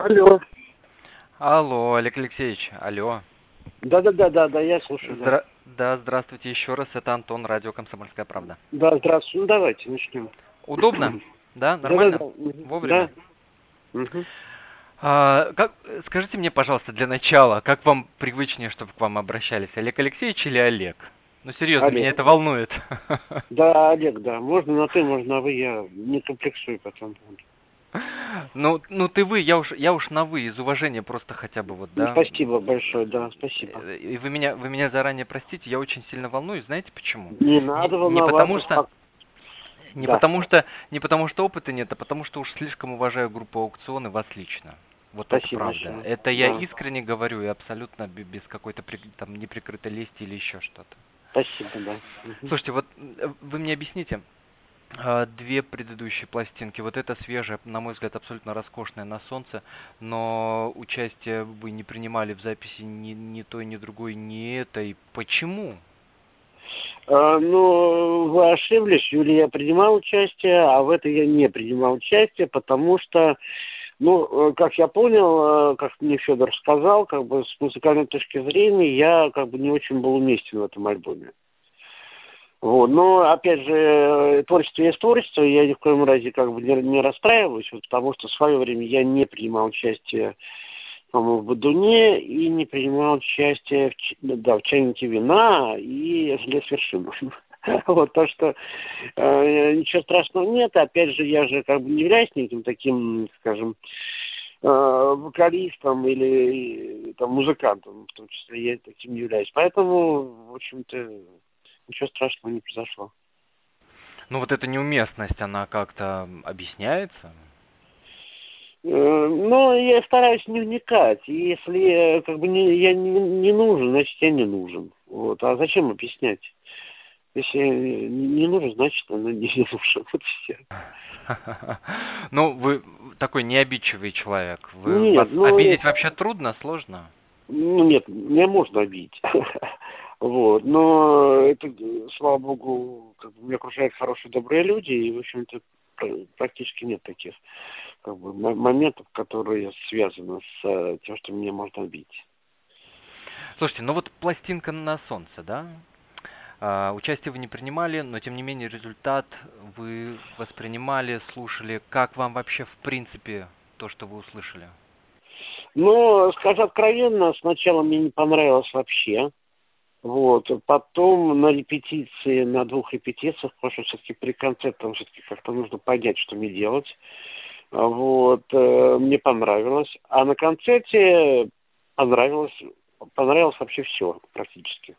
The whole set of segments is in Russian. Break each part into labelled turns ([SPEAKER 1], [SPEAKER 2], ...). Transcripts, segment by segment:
[SPEAKER 1] Алло.
[SPEAKER 2] Алло, Олег Алексеевич, алло.
[SPEAKER 1] Да-да-да, да, я слушаю. Да.
[SPEAKER 2] Здра- Да, здравствуйте еще раз, это Антон, радио «Комсомольская правда».
[SPEAKER 1] да, здравствуйте. Ну, давайте начнем.
[SPEAKER 2] Удобно? Да, нормально?
[SPEAKER 1] Да-да-да. Мгм.
[SPEAKER 2] Вовремя?
[SPEAKER 1] Да.
[SPEAKER 2] А, как, скажите мне, пожалуйста, для начала, как вам привычнее, чтобы к вам обращались, Олег Алексеевич или Олег? Ну, серьезно,
[SPEAKER 1] Олег.
[SPEAKER 2] меня это волнует.
[SPEAKER 1] Да, Олег, да. Можно на ты, можно на вы, я не комплексую потом.
[SPEAKER 2] Ну, ну ты вы, я уж, я уж на вы, из уважения просто хотя бы вот,
[SPEAKER 1] Ну,
[SPEAKER 2] да.
[SPEAKER 1] Спасибо большое, да, спасибо.
[SPEAKER 2] И вы меня, вы меня заранее простите, я очень сильно волнуюсь, знаете почему?
[SPEAKER 1] Не надо
[SPEAKER 2] не
[SPEAKER 1] волноваться.
[SPEAKER 2] потому что- Не
[SPEAKER 1] Да.
[SPEAKER 2] потому что не потому что опыта нет, а потому что уж слишком уважаю группу аукцион и вас лично. Вот
[SPEAKER 1] Спасибо
[SPEAKER 2] это правда.
[SPEAKER 1] большое.
[SPEAKER 2] Это я
[SPEAKER 1] Да.
[SPEAKER 2] искренне говорю и абсолютно бе- без какой-то там неприкрытой лести или еще что-то.
[SPEAKER 1] Спасибо, да.
[SPEAKER 2] Слушайте, вот э, вы мне объясните, две предыдущие пластинки, вот эта свежая, на мой взгляд, абсолютно роскошная на солнце, но участие вы не принимали в записи ни, ни той, ни другой, ни этой. Почему?
[SPEAKER 1] А, ну, вы ошиблись, Юлия, я принимал участие, а в этой я не принимал участие, потому что, ну, э, как я понял, э, как мне Федор сказал, как бы с музыкальной точки зрения я как бы не очень был уместен в этом альбоме. Вот. Но, опять же, э, творчество есть творчество, я ни в коем разе как бы не, не расстраиваюсь, вот, потому что в свое время я не принимал участие по-моему, в Бадуне и не принимал участие в, да, в чайнике вина и желез вершину. Вот то, что э, ничего страшного нет. Опять же, я же как бы не являюсь неким таким, скажем, э, вокалистом или э, там музыкантом, в том числе я таким не являюсь. Поэтому, в общем-то, ничего страшного не произошло.
[SPEAKER 2] Ну вот эта неуместность, она как-то объясняется?
[SPEAKER 1] Э, Но я стараюсь не вникать. Если э, как бы не, я не, не нужен, значит я не нужен. Вот. А зачем объяснять? Если не не нужен, значит он не нужен. Вот все.
[SPEAKER 2] Ну, вы такой необидчивый человек. Вы,
[SPEAKER 1] Нет,
[SPEAKER 2] вас
[SPEAKER 1] ну,
[SPEAKER 2] обидеть вообще трудно, сложно?
[SPEAKER 1] Ну нет, меня можно обидеть. Вот. Но это, слава богу, как бы меня окружают хорошие, добрые люди, и, в общем-то, пр- практически нет таких как бы, мо- моментов, которые связаны с э, тем, что меня можно обидеть.
[SPEAKER 2] Слушайте, ну вот пластинка на солнце, да? А, участие вы не принимали, но тем не менее результат вы воспринимали, слушали. Как вам вообще в принципе то, что вы услышали?
[SPEAKER 1] Ну, скажу откровенно, сначала мне не понравилось вообще. Вот. Потом на репетиции, на двух репетициях, потому что все-таки при концертах все-таки как-то нужно понять, что мне делать. Вот. э, Мне понравилось. А на концерте понравилось, понравилось вообще все практически.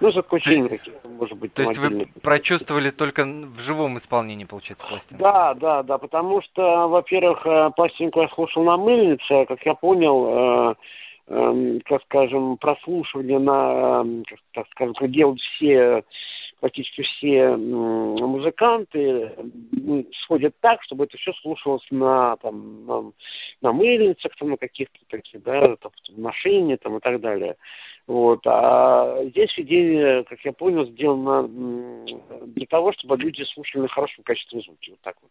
[SPEAKER 1] Ну, за исключением каких-то, может быть,
[SPEAKER 2] То есть вы прочувствовали только в живом исполнении, получается, пластинку?
[SPEAKER 1] Да, да, да, потому что, во-первых, э, пластинку я слушал на мыльнице, а, как я понял, эм, как скажем, прослушивание на, эм, так скажем, как делают все, практически все музыканты, м, сходят так, чтобы это все слушалось на, там, на, на мыльницах, там, на каких-то таких, да, там, в машине там, и так далее. Вот. А здесь идея, как я понял, сделана для того, чтобы люди слушали на хорошем качестве звуки. Вот так вот.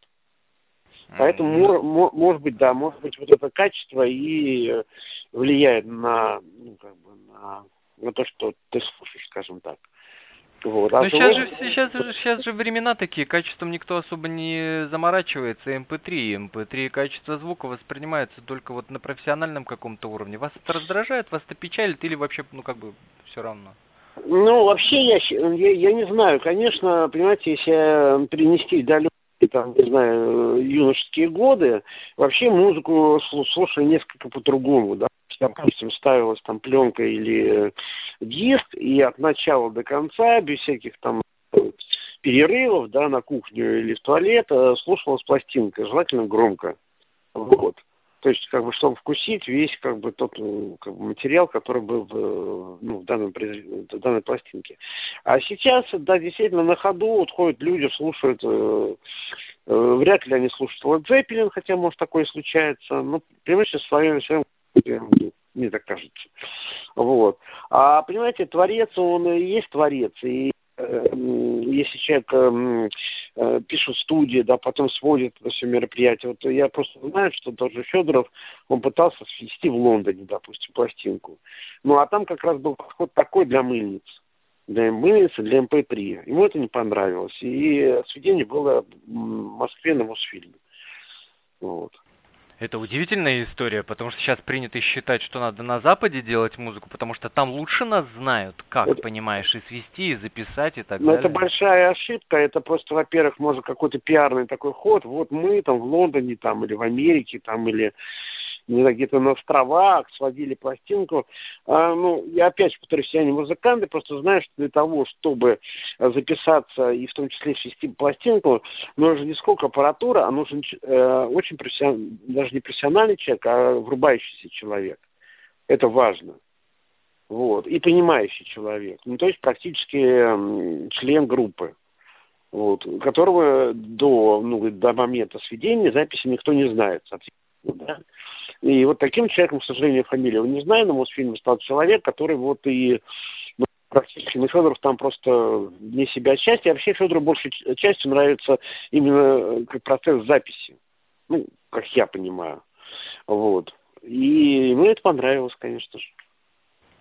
[SPEAKER 1] Поэтому,
[SPEAKER 2] М,
[SPEAKER 1] мо- мо- может быть, да, может быть, вот это качество и э, влияет на, ну, как бы, на, на то, что ты слушаешь, скажем так. Вот. А
[SPEAKER 2] Ну сейчас же, сейчас, же- сейчас же времена такие, качеством никто особо не заморачивается, MP3, MP3 качество звука воспринимается только вот на профессиональном каком-то уровне. Вас это раздражает, вас это печалит или вообще, ну как бы, все равно?
[SPEAKER 1] Ну, вообще, я, я, я не знаю, конечно, понимаете, если перенести далекие, там, не знаю, юношеские годы, вообще музыку слу- слушаю несколько по-другому, да. Допустим, ставилась там пленка или э, диск, и от начала до конца, без всяких там э, перерывов, да, на кухню или в туалет, э, слушалась пластинка, желательно громко. Вот. То есть, как бы, чтобы вкусить весь, как бы, тот э, как бы, материал, который был в, э, ну, в, данном, в данной пластинке. А сейчас, да, действительно, на ходу вот ходят люди, слушают, э, э, вряд ли они слушают Led Zeppelin, хотя, может, такое и случается, но, понимаете, в своем, в своем мне так кажется. Вот. А, понимаете, творец, он и есть творец, и если человек э, э, пишет студии, да, потом сводит это все мероприятие, вот я просто знаю, что тот же Федоров, он пытался свести в Лондоне, допустим, пластинку. Ну, а там как раз был подход такой для мыльниц для мыльницы, для МП3. Ему это не понравилось. И сведение было в Москве на Мосфильме. Вот.
[SPEAKER 2] Это удивительная история, потому что сейчас принято считать, что надо на Западе делать музыку, потому что там лучше нас знают, как, это, понимаешь, и свести, и записать, и так
[SPEAKER 1] но
[SPEAKER 2] далее.
[SPEAKER 1] это большая ошибка. Это просто, во-первых, может какой-то пиарный такой ход. Вот мы там в Лондоне там или в Америке там или где-то на островах, сводили пластинку. А, ну, я опять повторюсь, я не музыкант, я просто знаю, что для того, чтобы записаться и в том числе свести пластинку, нужно не сколько аппаратура, а нужен э, очень профессиональный, даже не профессиональный человек, а врубающийся человек. Это важно. Вот. И понимающий человек. Ну, то есть практически э, член группы. Вот, которого до, ну, до момента сведения записи никто не знает. Да? И вот таким человеком, к сожалению, фамилию не знаю, но Мосфильм стал человек, который вот и ну, практически, ну, Федоров там просто не себя часть, и вообще Федору большей частью нравится именно как процесс записи. Ну, как я понимаю. Вот. И ему это понравилось, конечно же.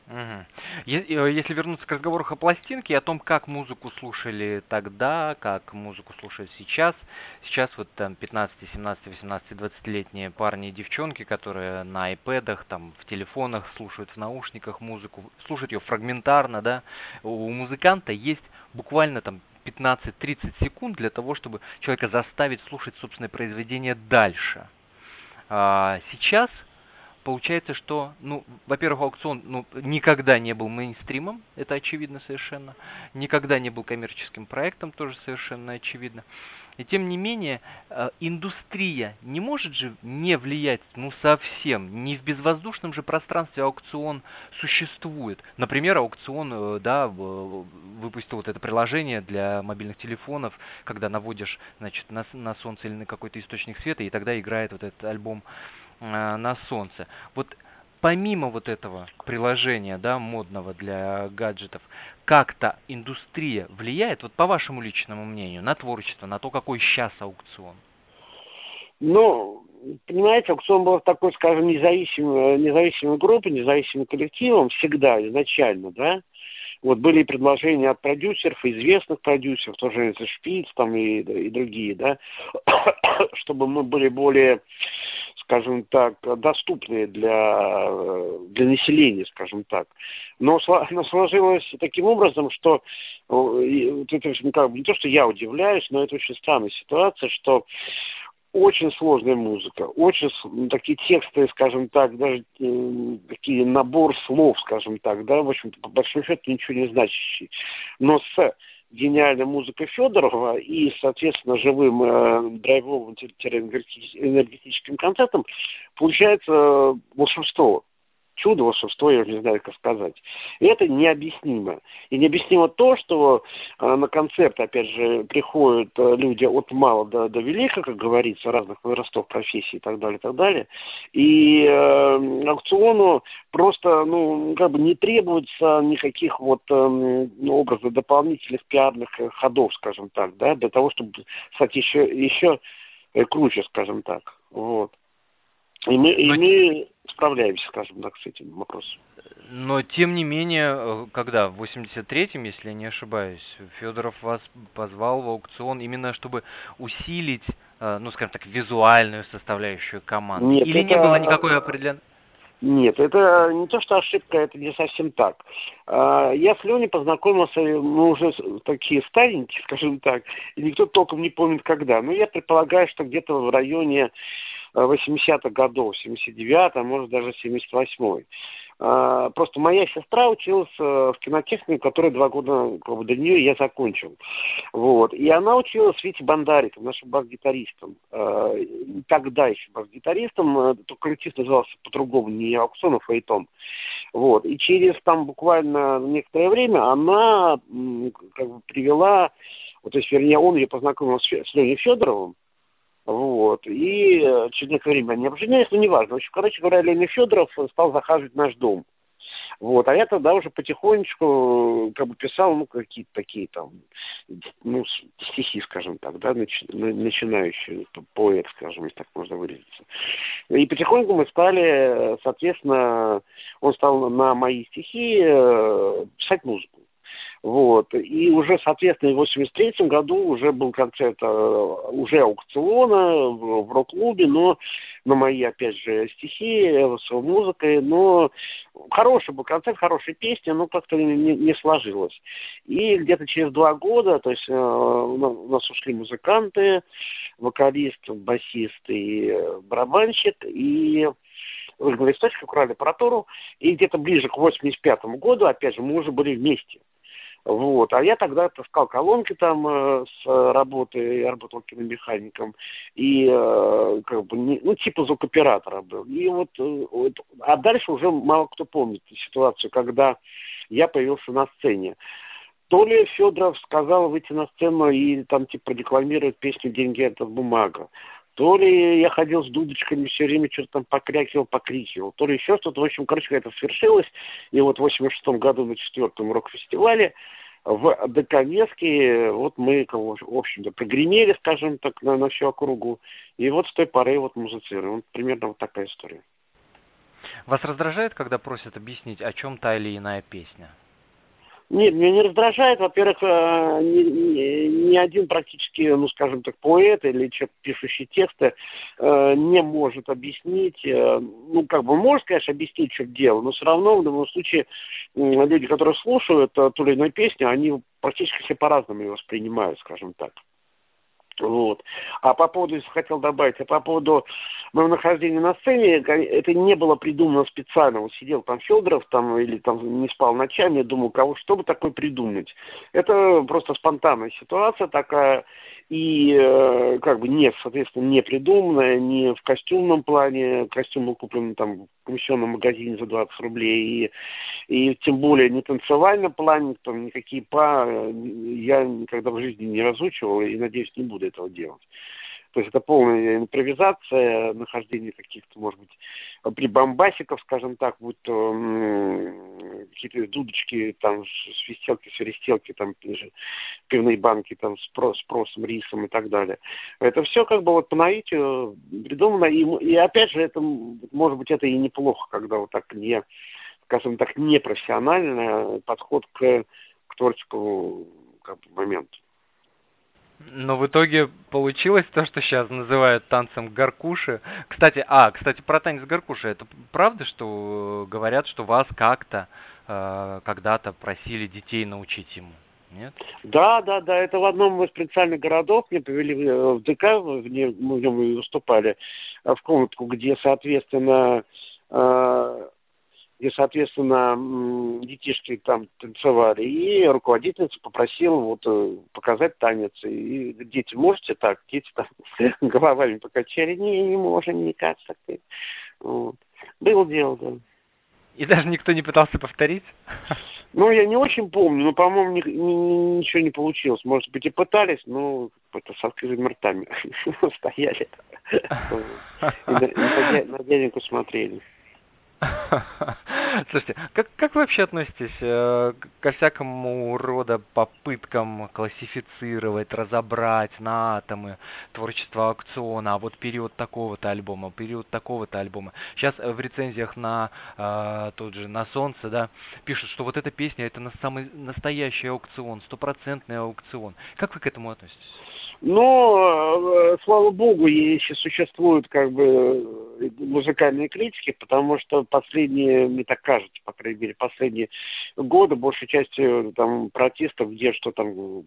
[SPEAKER 2] Угу. Если вернуться к разговору о пластинке, о том, как музыку слушали тогда, как музыку слушают сейчас. Сейчас вот там 15, 17, 18, 20-летние парни и девчонки, которые на айпэдах, там в телефонах слушают в наушниках музыку, слушают ее фрагментарно, да. У музыканта есть буквально там 15-30 секунд для того, чтобы человека заставить слушать собственное произведение дальше. А сейчас получается, что, ну, во-первых, аукцион ну, никогда не был мейнстримом, это очевидно совершенно, никогда не был коммерческим проектом, тоже совершенно очевидно. И тем не менее, э, индустрия не может же не влиять, ну, совсем. Не в безвоздушном же пространстве аукцион существует. Например, аукцион, э, да, выпустил вот это приложение для мобильных телефонов, когда наводишь, значит, на, на солнце или на какой-то источник света, и тогда играет вот этот альбом на солнце. Вот помимо вот этого приложения, да, модного для гаджетов, как-то индустрия влияет, вот по вашему личному мнению, на творчество, на то, какой сейчас аукцион?
[SPEAKER 1] Ну, понимаете, аукцион был такой, скажем, независимой, независимой группой, независимым коллективом всегда, изначально, да. Вот были предложения от продюсеров, известных продюсеров, тоже Шпиц там и, и другие, да, чтобы мы были более скажем так, доступные для, для населения, скажем так. Но, но сложилось таким образом, что вот это, как бы, не то, что я удивляюсь, но это очень странная ситуация, что очень сложная музыка, очень такие тексты, скажем так, даже э, такие набор слов, скажем так, да, в общем-то, по большому счету ничего не значащий. Но с гениальной музыкой Федорова и, соответственно, живым э, драйвовым энергетическим концертом получается э, волшебство чудо, волшебство, я уже не знаю, как сказать. И это необъяснимо. И необъяснимо то, что э, на концерт, опять же, приходят э, люди от мала до, до велика, как говорится, разных возрастов, профессий и так далее, и так далее. И э, аукциону просто, ну, как бы не требуется никаких вот э, образов дополнительных пиарных э, ходов, скажем так, да, для того, чтобы стать еще, еще э, круче, скажем так. Вот. И мы, и мы справляемся, скажем так, с этим вопросом.
[SPEAKER 2] Но тем не менее, э, когда в 83-м, если я не ошибаюсь, Федоров вас позвал в аукцион именно чтобы усилить, э, ну скажем так, визуальную составляющую команды. Нет, Или это... не было никакой определенной.
[SPEAKER 1] Нет, это не то, что ошибка, это не совсем так. А, я с Леней познакомился, мы уже такие старенькие, скажем так, и никто толком не помнит когда. Но я предполагаю, что где-то в районе 80-х годов, 79-й, а может даже 78-й. А, просто моя сестра училась э, в кинотехнике, которая два года как бы, до нее я закончил. Вот. И она училась Вити Бандариком, нашим бас-гитаристом. Тогда еще бас-гитаристом, э, коллектив назывался по-другому, не аукционов, а Фейтон. Вот. И через там буквально некоторое время она как бы привела, вот, то есть, вернее, он ее познакомил с, с Леней Федоровым, вот. И э, через некоторое время они обженялись, но неважно. В общем, короче говоря, Леня Федоров стал захаживать наш дом. Вот, а я тогда уже потихонечку как бы писал, ну, какие-то такие там, ну, стихи, скажем так, да, начи, начинающие поэт, скажем, если так можно выразиться. И потихоньку мы стали, соответственно, он стал на мои стихи э, писать музыку. Вот. И уже, соответственно, в 83 году уже был концерт э, уже аукциона в, рок-клубе, но на мои, опять же, стихи, с музыкой, но хороший был концерт, хорошая песня, но как-то не, не сложилось. И где-то через два года, то есть э, у нас ушли музыканты, вокалист, басист и барабанщик, и Ольга Листочка украли аппаратуру, и где-то ближе к 85 году, опять же, мы уже были вместе. Вот. А я тогда таскал колонки там э, с работы, я работал киномехаником, и э, как бы, не, ну, типа звукоператора был. И вот, э, вот, а дальше уже мало кто помнит ситуацию, когда я появился на сцене. То ли Федоров сказал выйти на сцену и там типа продекламировать песню «Деньги – это бумага», то ли я ходил с дудочками все время, что-то там покрякивал, покрикивал, то ли еще что-то. В общем, короче, это свершилось. И вот в 86 году на четвертом рок-фестивале в Доконецке вот мы, в общем-то, прогремели, скажем так, на, на всю округу. И вот с той поры вот музыцируем. Вот примерно вот такая история.
[SPEAKER 2] Вас раздражает, когда просят объяснить, о чем та или иная песня?
[SPEAKER 1] Нет, меня не раздражает. Во-первых, э, ни, ни, один практически, ну, скажем так, поэт или человек, пишущий тексты, э, не может объяснить, э, ну, как бы может, конечно, объяснить, что дело, но все равно в любом случае люди, которые слушают ту или иную песню, они практически все по-разному ее воспринимают, скажем так. Вот. А по поводу, хотел добавить, а по поводу моего нахождения на сцене, это не было придумано специально. Вот сидел там Федоров там, или там не спал ночами, думал, кого, что бы такое придумать. Это просто спонтанная ситуация такая и э, как бы не, соответственно, не придуманное, не в костюмном плане, костюм был куплен там в комиссионном магазине за 20 рублей, и, и тем более не танцевальном плане, там никакие па я никогда в жизни не разучивал и, надеюсь, не буду этого делать. То есть это полная импровизация, нахождение каких-то, может быть, прибамбасиков, скажем так, будь то какие-то дудочки, там, свистелки, свиристелки, там, пивные банки, там, с, с просом, рисом и так далее. Это все как бы вот по наитию придумано. И, и опять же, это, может быть, это и неплохо, когда вот так не, скажем так, непрофессиональный подход к, к творческому как бы, моменту.
[SPEAKER 2] Но в итоге получилось то, что сейчас называют танцем горкуши. Кстати, а, кстати, про танец горкуши. Это правда, что говорят, что вас как-то э, когда-то просили детей научить ему? Нет?
[SPEAKER 1] Да, да, да. Это в одном из провинциальных городов. Мне повели в ДК, в нем, мы в нем выступали, в комнатку, где, соответственно, э, где, соответственно, детишки там танцевали, и руководительница попросила вот э, показать танец. И дети, можете так? Дети там головами покачали, не, не можем никак. Так. Вот. Было дело, да.
[SPEAKER 2] И даже никто не пытался повторить?
[SPEAKER 1] Ну, я не очень помню, но, по-моему, ни, ни, ничего не получилось. Может быть, и пытались, но это с открытыми ртами стояли. И на дяденьку смотрели.
[SPEAKER 2] Слушайте, как, как вы вообще относитесь э, ко всякому рода попыткам классифицировать, разобрать на атомы творчество аукциона, а вот период такого-то альбома, период такого-то альбома. Сейчас э, в рецензиях на э, тот же на Солнце, да, пишут, что вот эта песня это на самый настоящий аукцион, стопроцентный аукцион. Как вы к этому относитесь?
[SPEAKER 1] Но, э, слава богу, если существуют как бы музыкальные критики, потому что последние, мне так кажется, по крайней мере, последние годы, большей частью там протестов, где что там,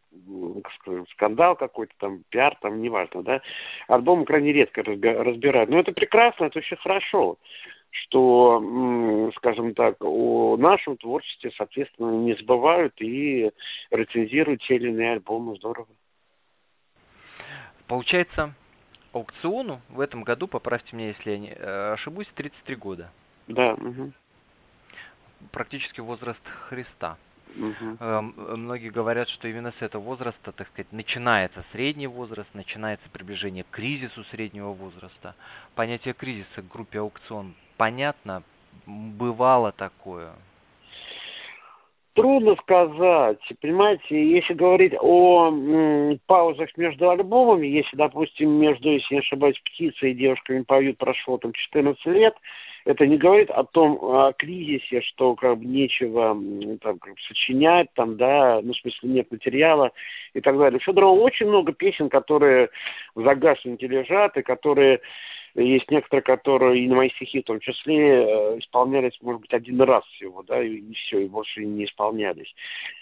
[SPEAKER 1] скандал какой-то, там, пиар, там, неважно, да, альбомы крайне редко разбирают. Но это прекрасно, это очень хорошо что, скажем так, о нашем творчестве, соответственно, не забывают и рецензируют те или иные альбомы. Здорово.
[SPEAKER 2] Получается, аукциону в этом году, поправьте меня, если я не э, ошибусь, 33 года.
[SPEAKER 1] Да. Угу.
[SPEAKER 2] Практически возраст Христа.
[SPEAKER 1] Угу.
[SPEAKER 2] Многие говорят, что именно с этого возраста, так сказать, начинается средний возраст, начинается приближение к кризису среднего возраста. Понятие кризиса в группе аукцион понятно, бывало такое?
[SPEAKER 1] Трудно сказать. Понимаете, если говорить о паузах между альбомами, если, допустим, между, если не ошибаюсь, птицей и девушками поют прошло там 14 лет, это не говорит о том, о кризисе, что как бы нечего там, как бы, сочинять, там, да, ну, в смысле, нет материала и так далее. Федорова очень много песен, которые в загашнике лежат, и которые есть некоторые, которые и на мои стихи в том числе э, исполнялись, может быть, один раз всего, да, и, и все, и больше не исполнялись.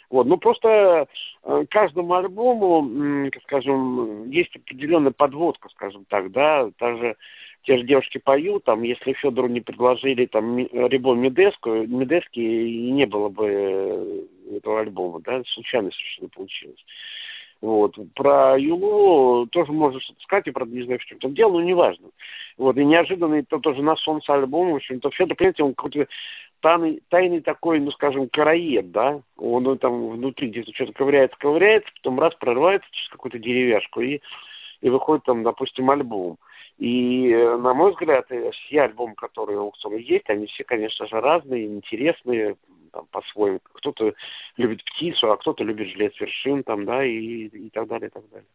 [SPEAKER 1] Вот, ну просто э, каждому альбому, скажем, есть определенная подводка, скажем так, да, даже те же девушки поют, там, если Федору не предложили там Рибо Медеску, Медески и не было бы э, этого альбома, да, случайно совершенно получилось. Вот. Про Юлу тоже можно что-то сказать, и правда не знаю, в чем там дело, но неважно. Вот. И неожиданно это тоже на солнце альбом, в общем-то, Федор, понимаете, он какой-то тайный, тайный такой, ну, скажем, караед, да, он, он там внутри где-то что-то ковыряется, ковыряется, потом раз прорывается через какую-то деревяшку и, и выходит там, допустим, альбом. И, на мой взгляд, все альбомы, которые у Аукциона есть, они все, конечно же, разные, интересные, там, по-своему. Кто-то любит птицу, а кто-то любит жилет вершин, там, да, и, и так далее, и так далее.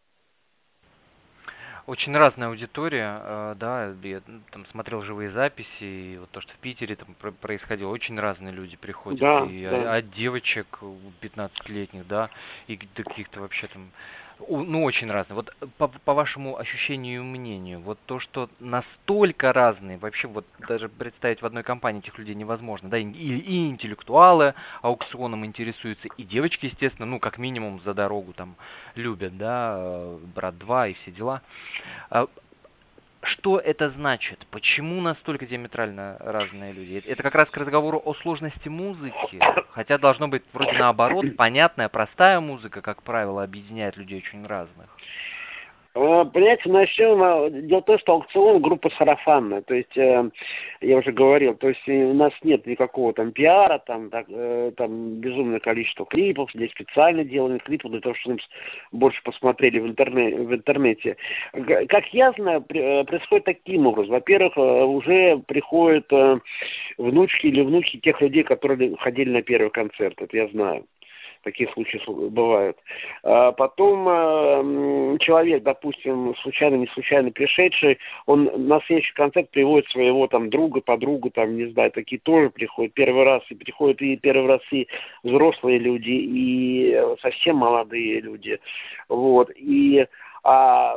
[SPEAKER 2] Очень разная аудитория, э, да, я там смотрел живые записи, и вот то, что в Питере там происходило, очень разные люди приходят,
[SPEAKER 1] да,
[SPEAKER 2] и
[SPEAKER 1] да.
[SPEAKER 2] от девочек 15-летних, да, и до каких-то вообще там ну, очень разные. Вот по, по вашему ощущению и мнению, вот то, что настолько разные, вообще вот даже представить в одной компании этих людей невозможно, да, и, и интеллектуалы аукционом интересуются, и девочки, естественно, ну, как минимум за дорогу там любят, да, э, брат 2 и все дела. А что это значит? Почему настолько диаметрально разные люди? Это как раз к разговору о сложности музыки, хотя должно быть вроде наоборот, понятная, простая музыка, как правило, объединяет людей очень разных.
[SPEAKER 1] Э, понимаете, начнем. Дело в том, что аукцион группа сарафанная. То есть, э, я уже говорил, то есть у нас нет никакого там пиара, там, так, э, там безумное количество клипов, здесь специально деланы клипы для того, чтобы больше посмотрели в, интернете, в интернете. Как я знаю, происходит таким образом. Во-первых, уже приходят внучки или внуки тех людей, которые ходили на первый концерт. Это я знаю такие случаи бывают. А потом э, человек, допустим, случайно, не случайно пришедший, он на следующий концерт приводит своего там друга, подругу, там, не знаю, такие тоже приходят первый раз, и приходят и первый раз и взрослые люди, и совсем молодые люди. Вот. И а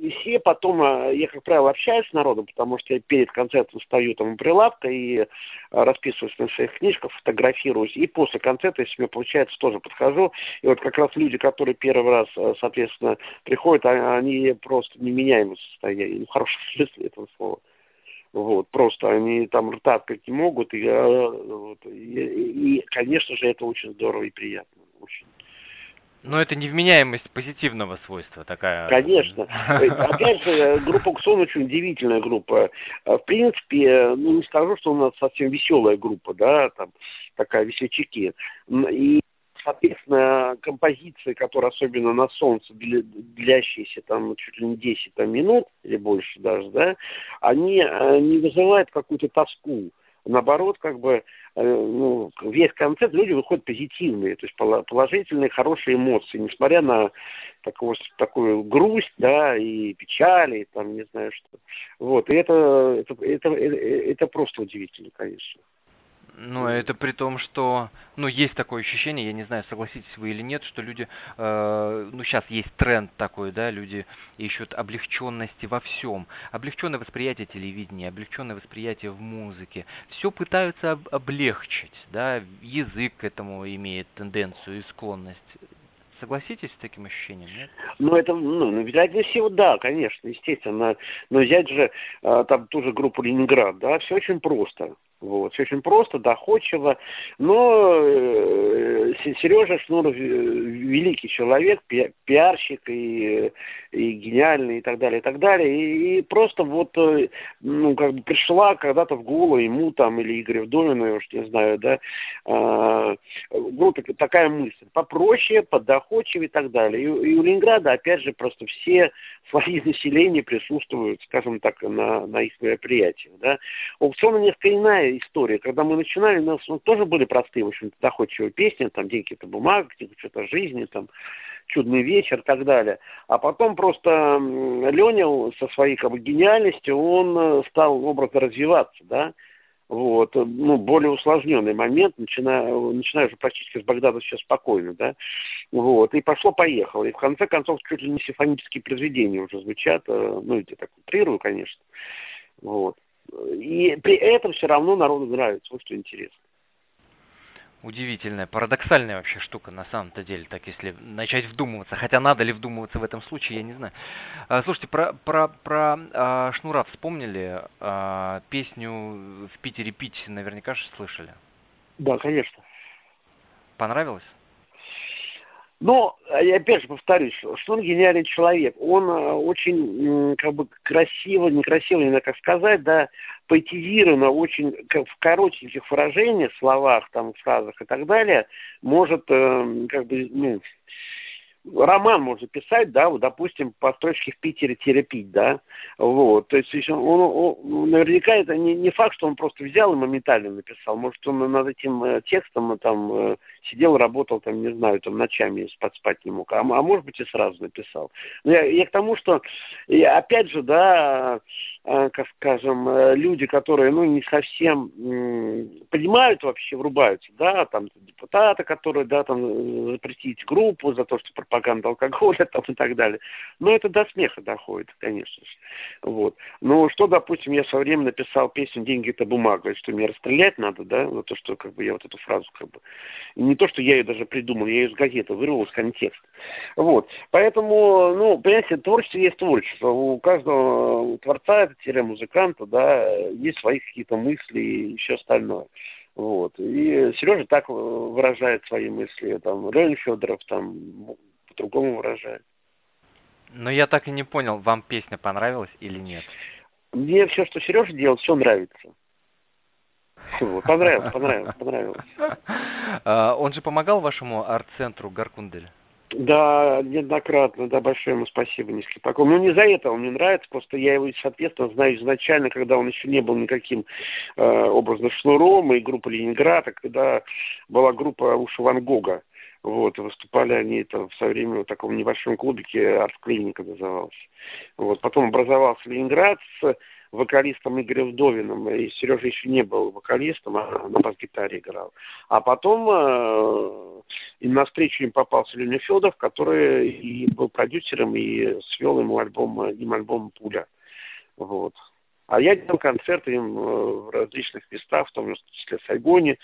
[SPEAKER 1] и все потом, э, я, как правило, общаюсь с народом, потому что я перед концертом стою там у прилавка и э, расписываюсь на своих книжках, фотографируюсь. И после концерта, если мне получается, тоже подхожу. И вот как раз люди, которые первый раз, э, соответственно, приходят, а, они просто неменяемое состояние, ну, в хорошем смысле этого слова. Вот, просто они там рта как не могут, и, вот, и, и, конечно же, это очень здорово и приятно. Очень.
[SPEAKER 2] Но это невменяемость позитивного свойства такая.
[SPEAKER 1] Конечно. Опять же, группа Ксон очень удивительная группа. В принципе, ну не скажу, что у нас совсем веселая группа, да, там такая весельчаки. И соответственно, композиции, которые особенно на солнце, длящиеся там чуть ли не 10 там, минут или больше даже, да, они э, не вызывают какую-то тоску наоборот, как бы, э, ну, весь концерт люди выходят позитивные, то есть положительные, хорошие эмоции, несмотря на такого, такую грусть, да, и печали, и там, не знаю что. Вот, и это, это, это, это, это просто удивительно, конечно.
[SPEAKER 2] Ну, это при том, что, ну, есть такое ощущение, я не знаю, согласитесь вы или нет, что люди, э, ну, сейчас есть тренд такой, да, люди ищут облегченности во всем. Облегченное восприятие телевидения, облегченное восприятие в музыке. Все пытаются об облегчить, да, язык к этому имеет тенденцию и склонность. Согласитесь с таким ощущением, нет?
[SPEAKER 1] Ну, это, ну, вероятнее всего, да, конечно, естественно. Но взять же э, там ту же группу Ленинград, да, все очень просто. Вот, все очень просто, доходчиво, но э, Сережа Шнуров великий человек, пи пиарщик и, и гениальный и так далее, и так далее, и, и просто вот, э, ну, как бы пришла когда-то в голову ему там, или Игорю Вдовину, я уж не знаю, да, э, группе такая мысль, попроще, подоходчивее и так далее. И, и у Ленинграда, опять же, просто все слои населения присутствуют, скажем так, на, на их мероприятиях, да. Аукцион несколько иная история. Когда мы начинали, у нас ну, тоже были простые, в общем доходчивые песни, там «Деньги это бумага», что-то жизни, там «Чудный вечер» и так далее. А потом просто Леня со своей как бы гениальностью, он э, стал образно развиваться, да, вот, ну, более усложненный момент, начиная, начиная уже практически с Багдада сейчас спокойно, да, вот, и пошло-поехало, и в конце концов чуть ли не симфонические произведения уже звучат, э, ну, я так утрирую, конечно, вот, и при этом все равно народу нравится, вот что интересно
[SPEAKER 2] удивительная, парадоксальная вообще штука на самом-то деле, так если начать вдумываться. Хотя надо ли вдумываться в этом случае, я не знаю. А, слушайте, про, про, про а, Шнура вспомнили? А, песню «В Питере пить» наверняка же слышали.
[SPEAKER 1] Да, конечно.
[SPEAKER 2] Понравилось?
[SPEAKER 1] Но, я опять же повторюсь, что он гениальный человек. Он э, очень как бы красиво, некрасиво, не знаю, как сказать, да, поэтизированно, очень в коротеньких выражениях, словах, там, фразах и так далее, может, э, как бы, ну, роман можно писать, да, вот, допустим, по строчке в Питере терапить, да, вот, то есть он, он, он, наверняка это не, не факт, что он просто взял и моментально написал, может, он над этим э, текстом там э, сидел, работал, там, не знаю, там, ночами спать, спать не мог, а, а может быть и сразу написал. Но я, я к тому, что, и опять же, да, э, как скажем, люди, которые, ну, не совсем понимают вообще, врубаются, да, там, депутаты, которые, да, там, запретить группу за то, что пропаганда алкоголя там, и так далее. Но это до смеха доходит, конечно же. Вот. Но что, допустим, я со временем написал песню «Деньги – это бумага», что мне расстрелять надо, да, на то, что как бы я вот эту фразу как бы... Не то, что я ее даже придумал, я ее из газеты вырвал из контекста. Вот. Поэтому, ну, понимаете, творчество есть творчество. У каждого творца, музыканта, да, есть свои какие-то мысли и еще остальное. Вот. И Сережа так выражает свои мысли, там, Леня Федоров там по-другому выражает.
[SPEAKER 2] Но я так и не понял, вам песня понравилась или нет?
[SPEAKER 1] Мне все, что Сережа делал, все нравится. Понравилось, понравилось, понравилось.
[SPEAKER 2] А, он же помогал вашему арт-центру Гаркундель?
[SPEAKER 1] Да, неоднократно, да, большое ему спасибо, низкий поклон. Ну, не за это он мне нравится, просто я его, соответственно, знаю изначально, когда он еще не был никаким э, образно шнуром, и группа Ленинград, а когда была группа Уша Ван Гога. Вот, выступали они там в свое время в таком небольшом клубике, арт-клиника называлась. Вот, потом образовался Ленинград с вокалистом Игорем Вдовиным, и Сережа еще не был вокалистом, а на бас-гитаре играл. А потом э, и на встречу им попался Леня Федов, который и был продюсером, и свел ему альбом, им альбом «Пуля». Вот. А я делал концерты им э, в различных местах, в том числе в Сайгоне,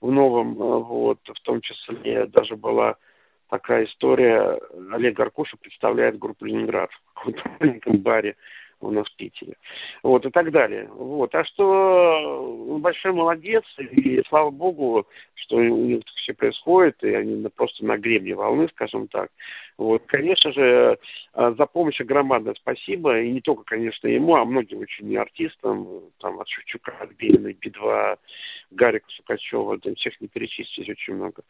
[SPEAKER 1] в Новом, э, вот, в том числе даже была такая история, Олег Гаркуша представляет группу «Ленинград» в маленьком баре у нас в Питере. Вот, и так далее. Вот. А что он большой молодец, и слава богу, что у них все происходит, и они просто на гребне волны, скажем так. Вот, конечно же, а, за помощь громадное спасибо, и не только, конечно, ему, а многим очень артистам, там, от Шевчука, от Белиной, Би-2, Гарика Сукачева, да, всех не перечислить очень много,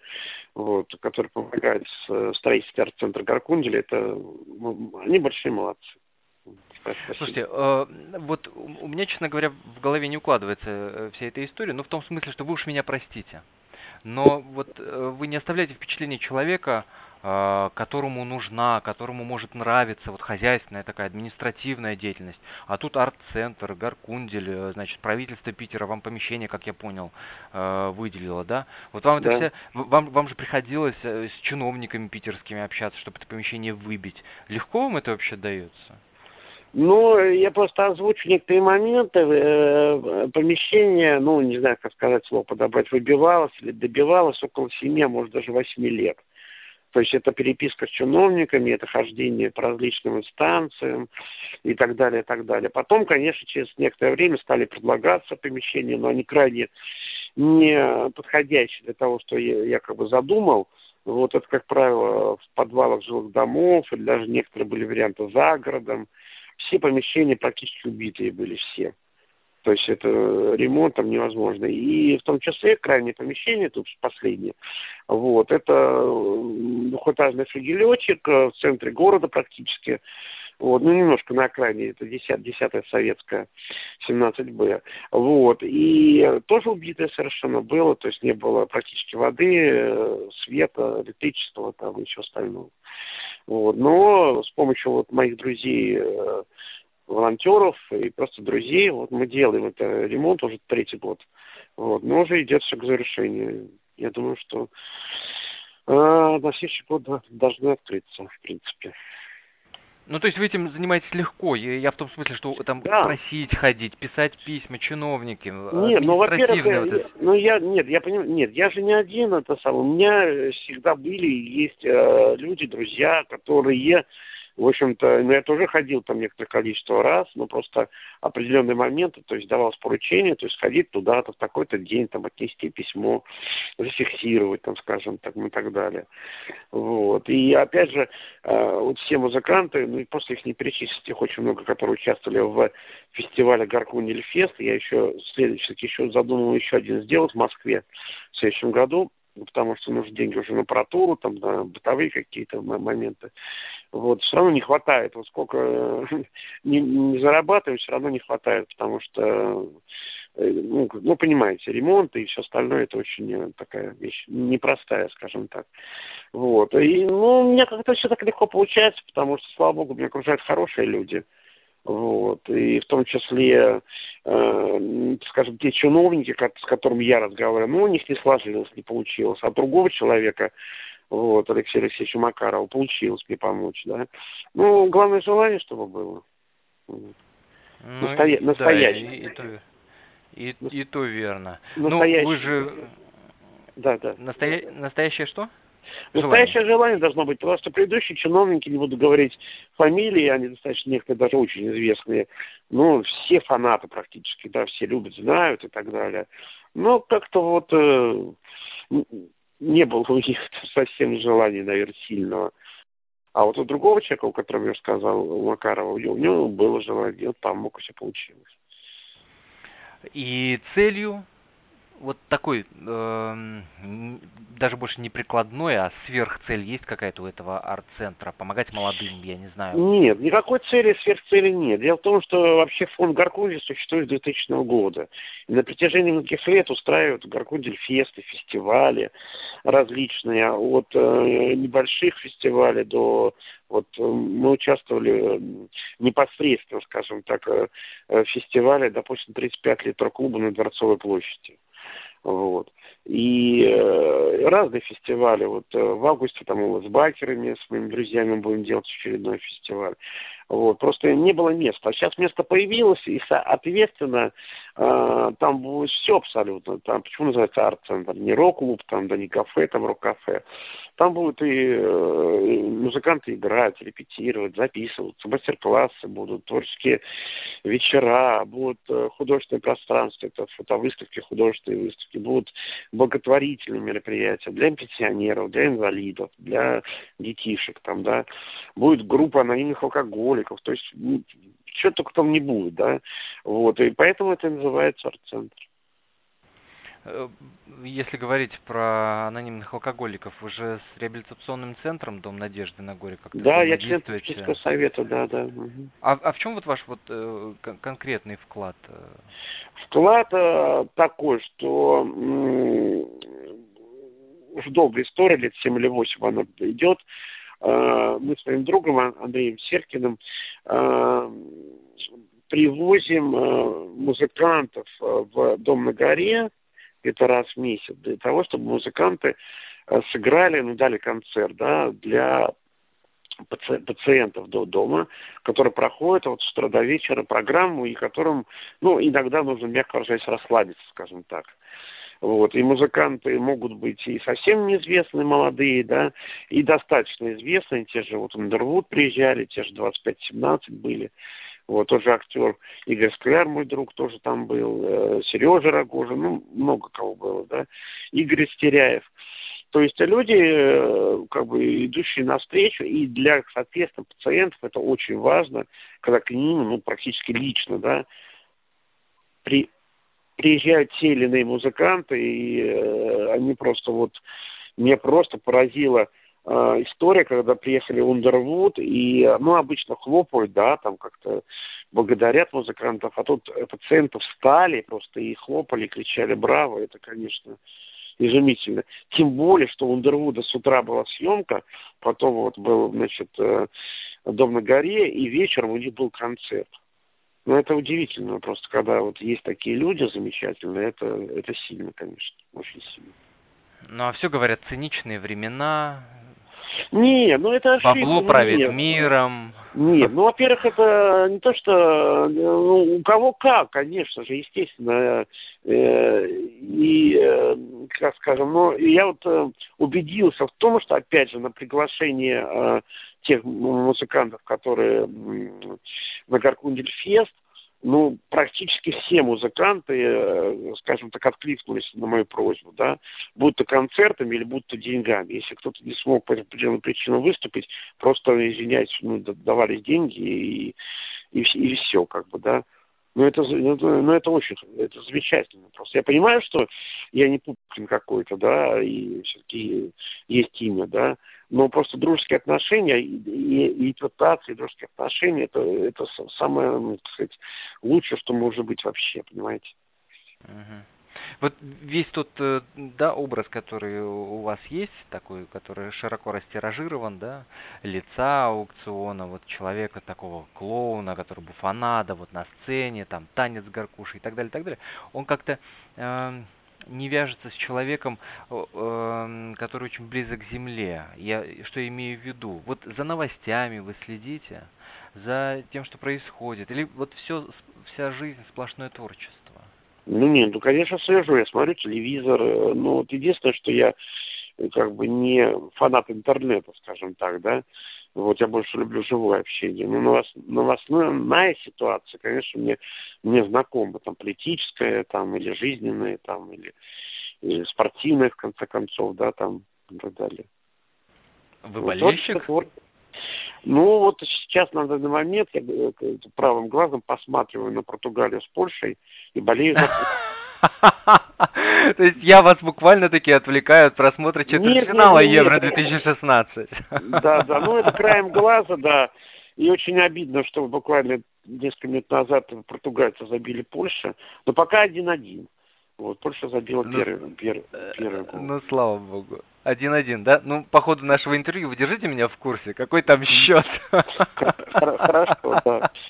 [SPEAKER 1] вот, которые помогают в строительстве арт-центра Гаркунделя, это, они большие молодцы.
[SPEAKER 2] Слушайте, э, вот у меня, честно говоря, в голове не укладывается э, вся эта история, ну в том смысле, что вы уж меня простите. Но вот э, вы не оставляете впечатление человека, которому нужна, которому может нравиться вот хозяйственная такая административная деятельность. А тут арт-центр, Гаркундель, значит, правительство Питера вам помещение, как я понял, выделило, да? Вот вам да. это все, вам, вам же приходилось с чиновниками питерскими общаться, чтобы это помещение выбить. Легко вам это вообще дается?
[SPEAKER 1] Ну, я просто озвучу некоторые моменты. Э, помещение, ну, не знаю, как сказать слово подобрать, выбивалось или добивалось около семи, а может даже восьми лет. То есть это переписка с чиновниками, это хождение по различным инстанциям и так далее, и так далее. Потом, конечно, через некоторое время стали предлагаться помещения, но они крайне не подходящие для того, что я, как бы задумал. Вот это, как правило, в подвалах жилых домов, или даже некоторые были варианты за городом все помещения практически убитые были все. То есть это ремонтом невозможно. И в том числе крайнее помещение, тут последнее, вот, это двухэтажный флигелечек в центре города практически, Вот, ну, немножко на окраине, это 10, 10 советская, 17Б. Вот, и тоже убитое совершенно было, то есть не было практически воды, света, электричества, там, и все остального. Вот, но с помощью вот моих друзей, э, волонтеров и просто друзей, вот мы делаем это ремонт уже третий год. Вот, но уже идет все к завершению. Я думаю, что э, на следующий год должны открыться, в принципе.
[SPEAKER 2] Ну, то есть вы этим занимаетесь легко. Я, в том смысле, что там да. просить ходить, писать письма, чиновники,
[SPEAKER 1] Нет, ну, во-первых, вот это... ну, я, нет, я понимаю, нет, я же не один это самое. У меня всегда были и есть э, люди, друзья, которые в общем-то, ну, я тоже ходил там некоторое количество раз, но просто определенные моменты, то есть давалось поручение, то есть ходить туда-то в такой-то день, там, отнести письмо, зафиксировать, там, скажем так, ну, и так далее. Вот. И, опять же, э, вот все музыканты, ну, и просто их не перечислить, их очень много, которые участвовали в фестивале Гаркуниль Фест, я еще, следующий, еще задумал еще один сделать в Москве в следующем году, ну, потому что нужны деньги уже на аппаратуру, там, на бытовые какие-то моменты. Вот, все равно не хватает. Вот сколько не, не зарабатываю, все равно не хватает, потому что, э, ну, ну, понимаете, ремонт и все остальное, это очень э, такая вещь непростая, скажем так. Вот. И, ну, у меня как-то все так легко получается, потому что, слава богу, меня окружают хорошие люди. Вот. И в том числе, э, скажем, те чиновники, как, с которыми я разговариваю, ну, у них не сложилось, не получилось. А другого человека, вот, Алексея Алексеевича Макарова, получилось мне помочь, да. Ну, главное желание, чтобы было.
[SPEAKER 2] Ну, Настоя... Да, настоящее. И, и, то, и, и то верно. Настоящее. Ну, вы же... Да, да. Настоя... Настоящее что?
[SPEAKER 1] Настоящее желание должно быть, потому что предыдущие чиновники, не буду говорить фамилии, они достаточно некоторые даже очень известные, ну, все фанаты практически, да, все любят, знают и так далее. Но как-то вот э, не было у них совсем желания, наверное, сильного. А вот у другого человека, у которого я сказал, у Макарова, у него было желание, он помог, и все получилось.
[SPEAKER 2] И целью вот такой, э, даже больше не прикладной, а сверхцель есть какая-то у этого арт-центра? Помогать молодым, я не знаю.
[SPEAKER 1] Нет, никакой цели, сверхцели нет. Дело в том, что вообще фонд Гаркундель существует с 2000 года. И на протяжении многих лет устраивают Гаркундель фесты, фестивали различные, от э, небольших фестивалей до вот э, мы участвовали э, непосредственно, скажем так, э, в фестивале, допустим, 35 лет клуба на Дворцовой площади. Вот. И э, разные фестивали. Вот э, в августе там мы с бакерами, с моими друзьями будем делать очередной фестиваль. Вот. Просто не было места. А сейчас место появилось, и, соответственно, э, там будет все абсолютно. Там, почему называется арт-центр? Не рок-клуб, там, да не кафе, там рок-кафе. Там будут и, э, музыканты играть, репетировать, записываться, мастер-классы будут, творческие вечера, будут э, художественные пространства, это фотовыставки, художественные выставки, будут благотворительные мероприятия для пенсионеров, для инвалидов, для детишек, там, да. Будет группа анонимных алкоголиков, то есть что только там не будет, да, вот, и поэтому это называется арт-центр.
[SPEAKER 2] Э, если говорить про анонимных алкоголиков, вы же с реабилитационным центром Дом Надежды на горе как-то
[SPEAKER 1] Да, я член совета, да, да.
[SPEAKER 2] А, а в чем вот ваш вот э, конкретный вклад?
[SPEAKER 1] Вклад э, такой, что уже долгая история, лет 7 или 8 она идет. Мы с моим другом Андреем Серкиным привозим музыкантов в Дом на горе где-то раз в месяц для того, чтобы музыканты сыграли, ну, дали концерт, да, для пациентов до дома, которые проходят вот с утра до вечера программу, и которым, ну, иногда нужно, мягко выражаясь, расслабиться, скажем так. Вот. И музыканты могут быть и совсем неизвестные, молодые, да, и достаточно известные. Те же вот Андервуд приезжали, те же 25-17 были. Вот, тоже актер. Игорь Скляр, мой друг, тоже там был, э, Сережа Рогожин, ну, много кого было, да, Игорь Стеряев. То есть люди, э, как бы, идущие навстречу, и для, соответственно, пациентов это очень важно, когда к ним, ну, практически лично, да, при, приезжают те или иные музыканты, и э, они просто вот... Меня просто поразило история, когда приехали Ундервуд, и, ну, обычно хлопают, да, там как-то благодарят музыкантов, а тут пациенты встали просто и хлопали, кричали «Браво!» Это, конечно, изумительно. Тем более, что у Ундервуда с утра была съемка, потом вот был, значит, э, «Дом на горе», и вечером у них был концерт. Ну, это удивительно просто, когда вот есть такие люди замечательные, это, это сильно, конечно, очень сильно.
[SPEAKER 2] Ну, а все говорят, циничные времена,
[SPEAKER 1] не, ну это ошибка.
[SPEAKER 2] Бабло правит нет. миром.
[SPEAKER 1] Нет, ну, во-первых, это не то, что ну, у кого как, конечно же, естественно. Э, и, э, как скажем, но я вот э, убедился в том, что, опять же, на приглашение э, тех музыкантов, которые на Гаркундельфест, фест, ну, практически все музыканты, э, скажем так, откликнулись на мою просьбу, да, будь то концертами или будь то деньгами. Если кто-то не смог по определенным причинам выступить, просто, извиняюсь, ну, давали деньги и, и, и все, как бы, да. Ну, это, ну, ну, это очень, это замечательно. Просто я понимаю, что я не Пупкин какой-то, да, и все-таки есть имя, да, но просто дружеские отношения и, и, и репутация, и дружеские отношения, это, это самое, ну, так сказать, лучшее, что может быть вообще, понимаете.
[SPEAKER 2] Вот весь тот, э, да, образ, который у вас есть, такой, который широко растиражирован, да, лица аукциона, вот человека такого клоуна, который буфанада, вот на сцене, там, танец с горкушей и так далее, и так далее, он как-то э, не вяжется с человеком, э, который очень близок к земле. Я что имею в виду? Вот за новостями вы следите, за тем, что происходит, или вот все, вся жизнь сплошное творчество?
[SPEAKER 1] Ну нет, ну конечно слежу, я смотрю телевизор. Э, ну вот единственное, что я э, как бы не фанат интернета, скажем так, да. Вот я больше люблю живое общение. Ну, новост, новостная ситуация, конечно, мне, мне знакома. Там политическая, там, или жизненная, там, или, или спортивная, в конце концов, да, там, и так далее.
[SPEAKER 2] Вы болельщик? Вот,
[SPEAKER 1] ну, вот сейчас на данный момент я э, правым глазом посматриваю на Португалию с Польшей и болею за
[SPEAKER 2] то есть я вас буквально таки отвлекаю от просмотра четвертьфинала Евро-2016.
[SPEAKER 1] Да, да, ну это краем глаза, да. И очень обидно, что буквально несколько минут назад португальцы забили Польша, но пока один-один. Вот, Польша забила ну, первый, первый, э, первый гол.
[SPEAKER 2] Ну, слава богу. Один-один, да? Ну, по ходу нашего интервью вы держите меня в курсе, какой там счет?
[SPEAKER 1] Хорошо, да.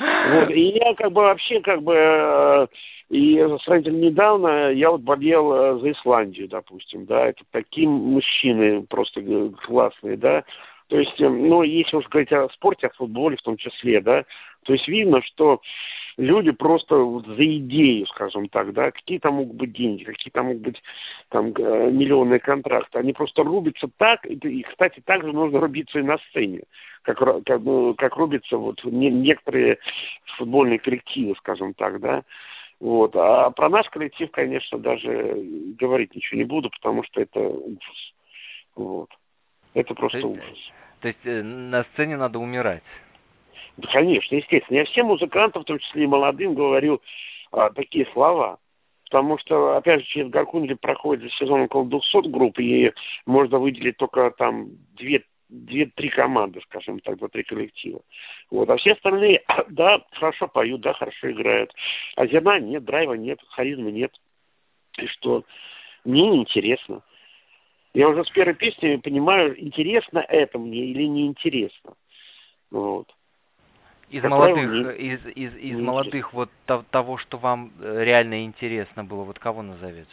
[SPEAKER 1] Вот, и я как бы вообще как бы э, и сравнительно недавно я вот болел э, за Исландию, допустим, да, это такие мужчины просто классные, да, то есть, ну, если уж говорить о спорте, о футболе в том числе, да, то есть видно, что люди просто за идею, скажем так, да, какие там могут быть деньги, какие там могут быть там миллионные контракты, они просто рубятся так, и, кстати, также нужно рубиться и на сцене, как, как, ну, как рубятся вот некоторые футбольные коллективы, скажем так, да, вот. А про наш коллектив, конечно, даже говорить ничего не буду, потому что это ужас. Вот. Это просто
[SPEAKER 2] то есть,
[SPEAKER 1] ужас.
[SPEAKER 2] То есть э, на сцене надо умирать?
[SPEAKER 1] Да, конечно, естественно. Я всем музыкантам, в том числе и молодым, говорю а, такие слова. Потому что, опять же, через Гаркунди проходит за сезон около 200 групп, и можно выделить только там две две-три команды, скажем так, два-три коллектива. Вот. А все остальные, да, хорошо поют, да, хорошо играют. А зерна нет, драйва нет, харизмы нет. И что? Мне неинтересно. Я уже с первой песни понимаю, интересно это мне или неинтересно. Вот.
[SPEAKER 2] Из как молодых, правило, из, из, из молодых вот того, что вам э, реально интересно было, вот кого назовете?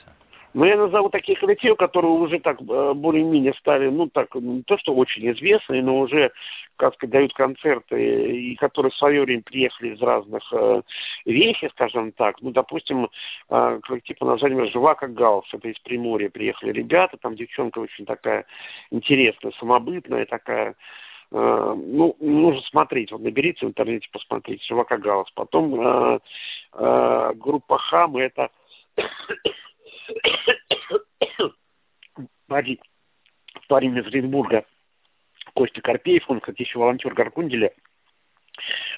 [SPEAKER 1] Ну, я назову таких коллективов, которые уже так э, более-менее стали, ну, так, не то, что очень известные, но уже, как сказать, дают концерты, и которые в свое время приехали из разных э, вехи, скажем так. Ну, допустим, э, коллектив по названию «Живака Галс», это из Приморья приехали ребята, там девчонка очень такая интересная, самобытная такая, Uh, ну, нужно смотреть, вот наберите в интернете, посмотрите, Живака Галас. Потом uh, uh, группа Хам, это парень, парень из Оренбурга, Костя Карпеев, он, кстати, еще волонтер Гаркунделя.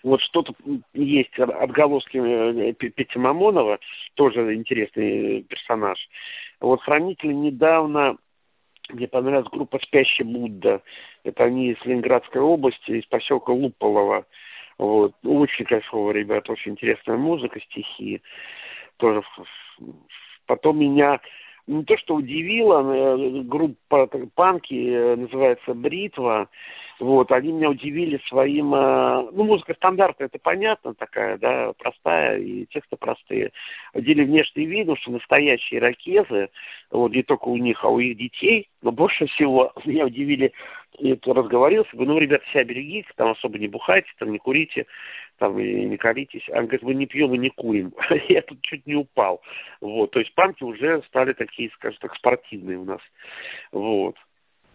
[SPEAKER 1] Вот что-то есть отголоски э, Пети Мамонова, тоже интересный персонаж. Вот хранители недавно Мне понравилась группа «Спящий Будда». Это они из Ленинградской области, из поселка Луполово. Вот. Очень кайфово, ребята, очень интересная музыка, стихи. Тоже. Потом меня не то что удивило, э, группа панки э, называется «Бритва», вот, они меня удивили своим, э, ну, музыка стандартная, это понятно, такая, да, простая, и тексты простые. Удивили внешний вид, что настоящие ракезы, вот, не только у них, а у их детей, но больше всего меня удивили, я разговорился, говорю, ну, ребята, себя берегите, там особо не бухайте, там не курите, там и не колитесь. Он говорит, мы не пьем и не курим. я тут чуть не упал. Вот, то есть панки уже стали такие, скажем так, спортивные у нас. Вот.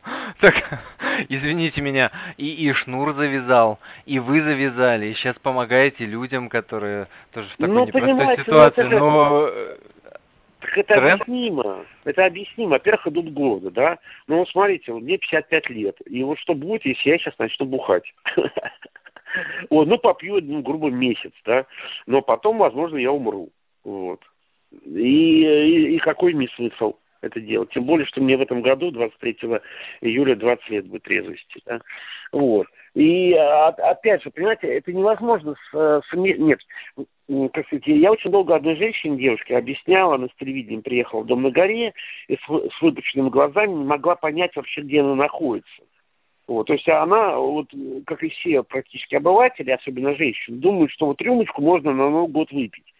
[SPEAKER 2] Так, извините меня, и, и шнур завязал, и вы завязали, и сейчас помогаете людям, которые тоже в такой ну, непростой ситуации, ну, но... Э,
[SPEAKER 1] так это Тренд? объяснимо. Это объяснимо. Во-первых, идут годы, да. Ну, вот смотрите, мне 55 лет. И вот что будет, если я сейчас начну бухать? О, ну, попью, ну, грубо, месяц, да. Но потом, возможно, я умру. Вот. И, и, и какой мне смысл? это делать. Тем более, что мне в этом году, 23 июля, 20 лет будет трезвости. Да? Вот. И а, опять же, понимаете, это невозможно с, с нет, как сказать, я очень долго одной женщине, девушке, объясняла, она с телевидением приехала в дом на горе, и с выпученными глазами не могла понять вообще, где она находится. Вот, то есть она, вот, как и все практически обыватели, особенно женщины, думают, что вот рюмочку можно на Новый год выпить.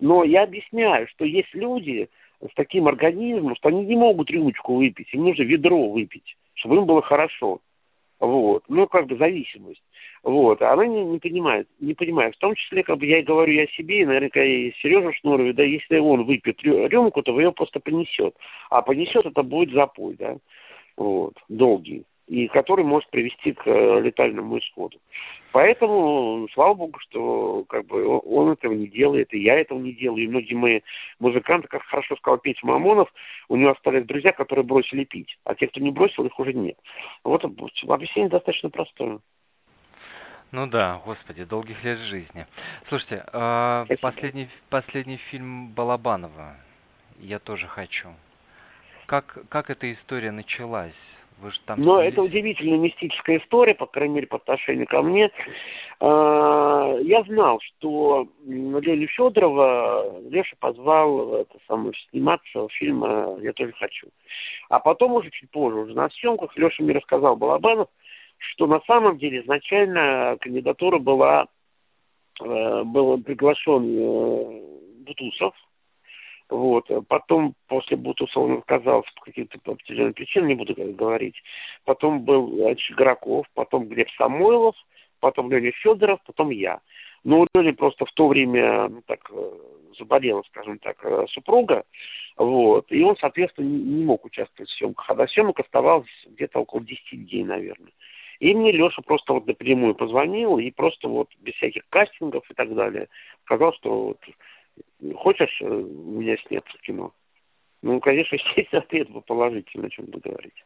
[SPEAKER 1] Но я объясняю, что есть люди, с таким организмом, что они не могут рюмочку выпить, им нужно ведро выпить, чтобы им было хорошо. Вот. Ну, как бы зависимость. Вот. А она не, не понимает, не понимает. В том числе, как бы я и говорю я себе, и наверняка и Сережа Шнурове, да, если он выпьет рюмку, то ее просто понесет. А понесет это будет запой, да. Вот. Долгий и который может привести к э, летальному исходу. Поэтому, слава богу, что как бы он этого не делает, и я этого не делаю, и многие мои музыканты, как хорошо сказал Петя Мамонов, у него остались друзья, которые бросили пить, а те, кто не бросил, их уже нет. Вот объяснение достаточно простое.
[SPEAKER 2] Ну да, господи, долгих лет жизни. Слушайте, э, последний, последний фильм Балабанова «Я тоже хочу». Как, как эта история началась?
[SPEAKER 1] Вы же там... Но это удивительная мистическая история, по крайней мере, по отношению ко мне. А, я знал, что Леню Федорова Леша позвал это самое, сниматься в фильм «Я тоже хочу». А потом уже чуть позже, уже на съемках, Леша мне рассказал Балабанов, что на самом деле изначально кандидатура была, э, был приглашен э, Бутусов, вот. Потом, после Бутуса он отказался по каким-то определенным причинам, не буду говорить. Потом был значит, Граков, потом Глеб Самойлов, потом Леня Федоров, потом я. Но у Лени просто в то время ну, так, э, заболела, скажем так, э, супруга, вот, и он, соответственно, не мог участвовать в съемках. А до съемок оставалось где-то около 10 дней, наверное. И мне Леша просто вот напрямую позвонил и просто вот без всяких кастингов и так далее сказал, что вот хочешь э, меня сняться в кино? Ну, конечно, естественно, ответ положительный, о чем буду говорить.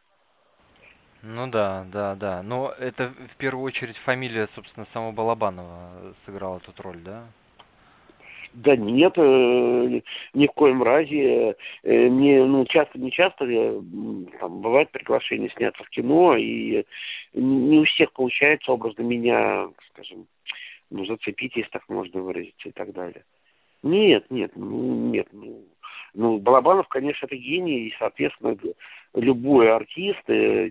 [SPEAKER 2] Ну да, да, да. Но это в первую очередь фамилия, собственно, самого Балабанова сыграла тут роль, да?
[SPEAKER 1] Да нет, э, ни в коем разе. Э, мне, ну, часто, не часто, там, бывает приглашение сняться в кино, и не у всех получается образно меня, скажем, ну, зацепить, если так можно выразиться, и так далее. Нет, нет, ну, нет. Ну, ну, Балабанов, конечно, это гений, и, соответственно, любой артист, э,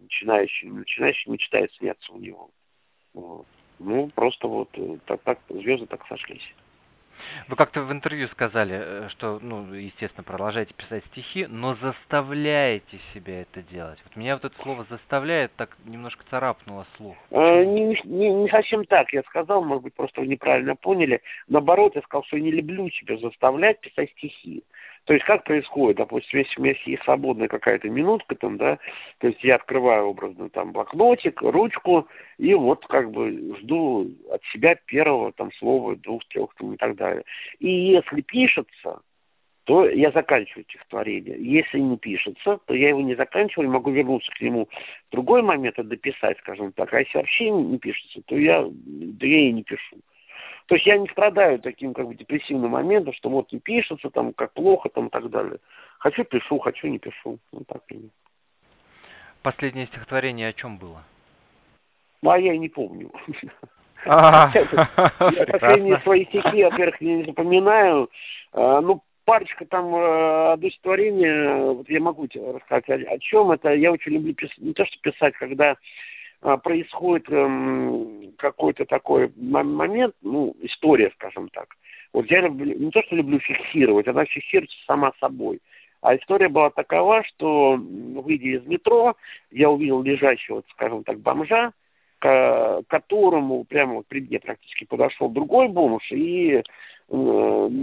[SPEAKER 1] начинающий, начинающий мечтает сняться у него. Вот. Ну, просто вот э, так, так звезды так сошлись.
[SPEAKER 2] Вы как-то в интервью сказали, э, что, ну, естественно, продолжаете писать стихи, но заставляете себя это делать. Вот меня вот это слово «заставляет» так немножко царапнуло слух.
[SPEAKER 1] Э, не, не, не совсем так я сказал, может быть, просто вы неправильно поняли. Наоборот, я сказал, что я не люблю себя заставлять писать стихи. То есть как происходит, допустим, если у меня есть свободная какая-то минутка там, да, то есть я открываю образно там блокнотик, ручку, и вот как бы жду от себя первого там слова, двух, трех там и так далее. И если пишется, то я заканчиваю стихотворение. Если не пишется, то я его не заканчиваю, могу вернуться к нему в другой момент и дописать, скажем так. А если вообще не пишется, то я, да я и не пишу. То есть я не страдаю таким как бы депрессивным моментом, что вот не пишется, там, как плохо, там, и так далее. Хочу, пишу, хочу, не пишу. Ну, так и
[SPEAKER 2] Последнее стихотворение о чем было?
[SPEAKER 1] Ну, а я и не помню.
[SPEAKER 2] А,
[SPEAKER 1] Я последние свои стихи, во-первых, не запоминаю. А, Ну, парочка там э, одно стихотворение, вот я могу тебе рассказать, о, чем это. Я очень люблю писать, не то что писать, когда происходит эм, какой-то такой момент, ну, история, скажем так. Вот я люблю, не то что люблю фиксировать, она фиксируется сама собой. А история была такова, что, выйдя из метро, я увидел лежащего, скажем так, бомжа, к которому прямо вот при мне практически подошел другой бомж и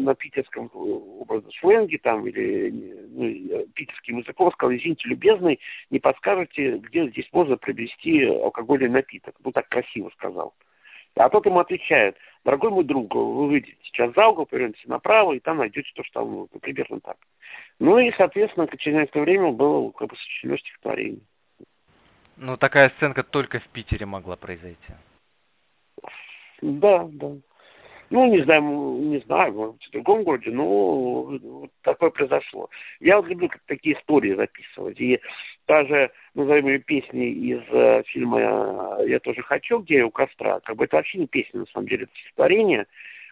[SPEAKER 1] на питерском э, образно сленге там или ну, э, питерским языком сказал, извините, любезный, не подскажете, где здесь можно приобрести алкогольный напиток? Ну, так красиво сказал. А тот ему отвечает, дорогой мой друг, вы выйдете сейчас за угол, повернете направо, и там найдете то, что вам нужно. Примерно так. Ну и, соответственно, через некоторое время было как бы сочинено стихотворение.
[SPEAKER 2] Ну, такая сценка только в Питере могла произойти.
[SPEAKER 1] Да, да. Ну, не знаю, не знаю, может быть, в другом городе, но вот такое произошло. Я вот люблю такие истории записывать. И даже, назовем ее песни из э, фильма «Я тоже хочу», где я у костра, как бы это вообще не песня, на самом деле, это стихотворение,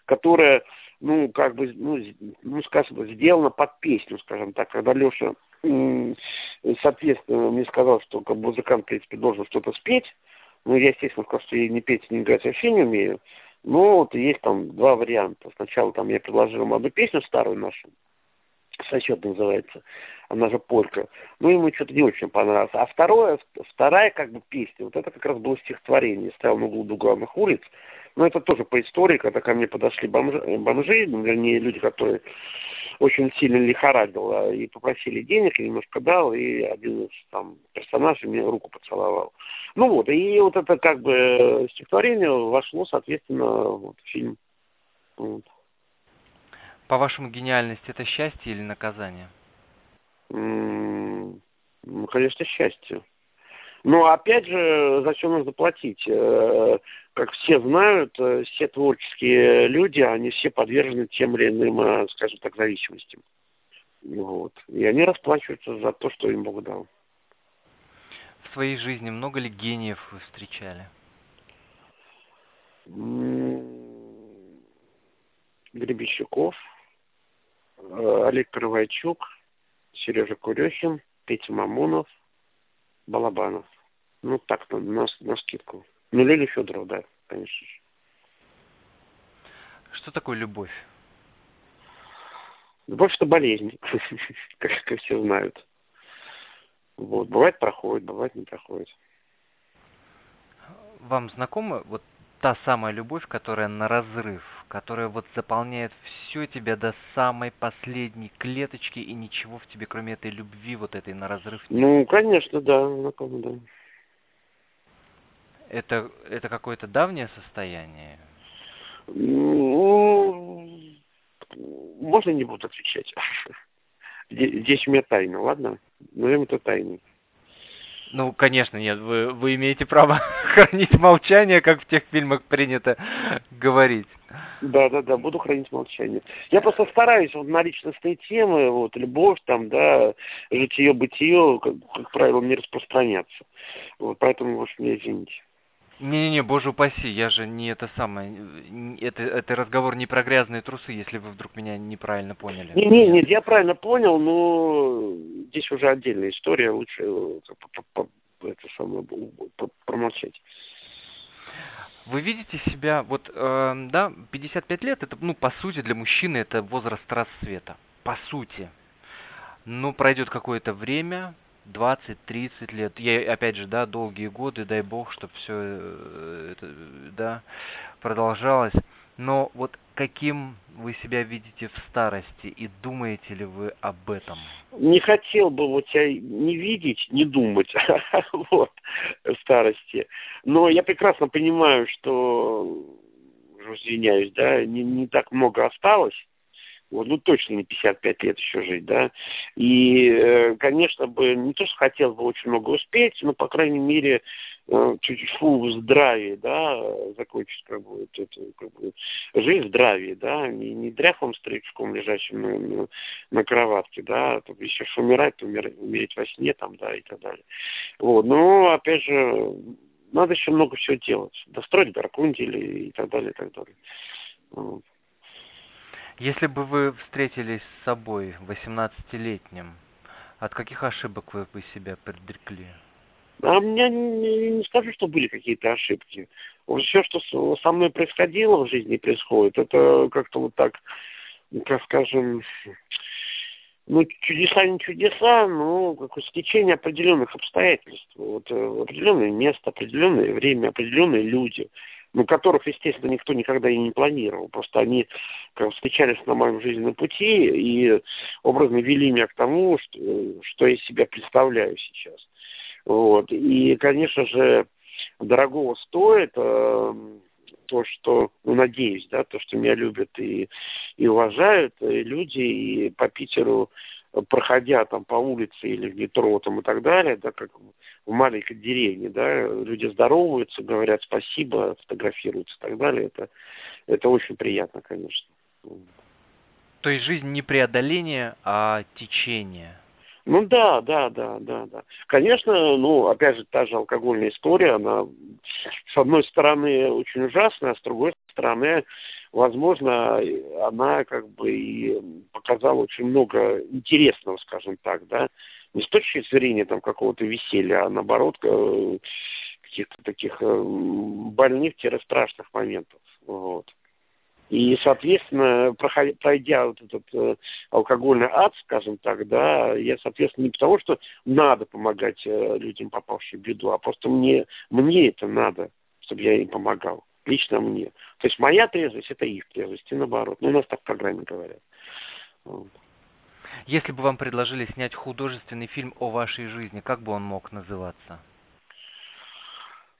[SPEAKER 1] которое, ну, как бы, ну, ну, скажем, сделано под песню, скажем так, когда Леша, соответственно, мне сказал, что как музыкант, в принципе, должен что-то спеть, ну, я, естественно, сказал, что я ни петь, ни играть вообще не умею. Ну, вот есть там два варианта. Сначала там я предложил ему одну песню старую нашу, сосед называется, она же полька. Ну, ему что-то не очень понравилось. А второе, вторая как бы песня, вот это как раз было стихотворение. Стоял на углу главных улиц. Но это тоже по истории, когда ко мне подошли бомжи, бомжи ну, вернее, люди, которые очень сильно лихорадило, и попросили денег, я немножко дал, и один из там персонажей мне руку поцеловал. Ну вот, и вот это как бы стихотворение вошло, соответственно, вот, в фильм. Вот.
[SPEAKER 2] По-вашему, гениальность это счастье или наказание?
[SPEAKER 1] Ну, конечно, счастье. Но опять же, зачем нужно платить? Э, Как все знают, э, все творческие люди, они все подвержены тем или иным, э, скажем так, зависимостям. Вот. И они расплачиваются за то, что им Бог дал.
[SPEAKER 2] В своей жизни много ли гениев вы встречали?
[SPEAKER 1] Гребещуков, Олег Кровайчук, Сережа Курехин, Петя Мамонов, Балабанов. Ну, так, на, на, скидку. Ну, Леля Федоров, да, конечно же.
[SPEAKER 2] Что такое любовь?
[SPEAKER 1] Любовь – это болезнь, как, как все знают. Вот. Бывает проходит, бывает не проходит.
[SPEAKER 2] Вам знакома вот та самая любовь, которая на разрыв, которая вот заполняет все тебя до самой последней клеточки и ничего в тебе, кроме этой любви, вот этой на разрыв нет?
[SPEAKER 1] Ну, конечно, да, знакомо, да.
[SPEAKER 2] Это, это какое-то давнее состояние?
[SPEAKER 1] Ну, можно не буду отвечать. Здесь у меня тайна, ладно? Назовем это тайной.
[SPEAKER 2] Ну, конечно, нет, вы, вы имеете право хранить молчание, как в тех фильмах принято говорить.
[SPEAKER 1] Да, да, да, буду хранить молчание. Я просто стараюсь вот на личностные темы, вот, любовь там, да, житие-бытие, как, как правило, не распространяться. Вот, поэтому, уж меня извините.
[SPEAKER 2] Не-не-не, боже упаси, я же не это самое, это, это разговор не про грязные трусы, если вы вдруг меня неправильно поняли.
[SPEAKER 1] Не, не, нет, я правильно понял, но здесь уже отдельная история, лучше э, это самое, промолчать.
[SPEAKER 2] Вы видите себя, вот, э, да, 55 лет, это, ну, по сути, для мужчины это возраст расцвета, по сути. Но пройдет какое-то время, 20-30 лет, я, опять же, да, долгие годы, дай бог, чтобы все это, да, продолжалось. Но вот каким вы себя видите в старости и думаете ли вы об этом?
[SPEAKER 1] Не хотел бы вот тебя не видеть, не думать вот, в старости. Но я прекрасно понимаю, что, извиняюсь, да, не, не так много осталось. Вот, ну, точно не 55 лет еще жить, да. И, э, конечно, бы, не то, что хотел бы очень много успеть, но, по крайней мере, э, чуть-чуть фу в здравии, да, закончить, как бы, эту, как бы, жизнь в здравии, да, не, не дряхлым старичком, лежащим на, на, на кроватке, да, то еще умирать, то умереть, умереть во сне, там, да, и так далее. Вот, но, опять же, надо еще много всего делать. Достроить Гаркундили и так далее, и так далее. Вот.
[SPEAKER 2] Если бы вы встретились с собой 18-летним, от каких ошибок вы бы себя предрекли?
[SPEAKER 1] А меня не, не скажу, что были какие-то ошибки. Все, что со мной происходило в жизни, происходит, это как-то вот так, как скажем, ну, чудеса не чудеса, но как стечение определенных обстоятельств. Вот э, определенное место, определенное время, определенные люди ну, которых, естественно, никто никогда и не планировал. Просто они как, встречались на моем жизненном пути и образно вели меня к тому, что, что я себя представляю сейчас. Вот. И, конечно же, дорогого стоит э, то, что, ну, надеюсь, да, то, что меня любят и, и уважают и люди, и по Питеру проходя там по улице или в метро там и так далее, да, как в маленькой деревне, да, люди здороваются, говорят спасибо, фотографируются и так далее, это, это очень приятно, конечно.
[SPEAKER 2] То есть жизнь не преодоление, а течение.
[SPEAKER 1] Ну да, да, да, да, да. Конечно, ну, опять же, та же алкогольная история, она, с одной стороны, очень ужасная, а с другой стороны, возможно, она как бы и показала очень много интересного, скажем так, да, не с точки зрения там какого-то веселья, а наоборот, каких-то таких э, больных-страшных моментов, вот. И, соответственно, проходя, пройдя вот этот э, алкогольный ад, скажем так, да, я, соответственно, не потому, что надо помогать э, людям, попавшим в беду, а просто мне, мне это надо, чтобы я им помогал. Лично мне. То есть моя трезвость – это их трезвость, и наоборот. Ну, у нас так в программе говорят. Вот.
[SPEAKER 2] Если бы вам предложили снять художественный фильм о вашей жизни, как бы он мог называться?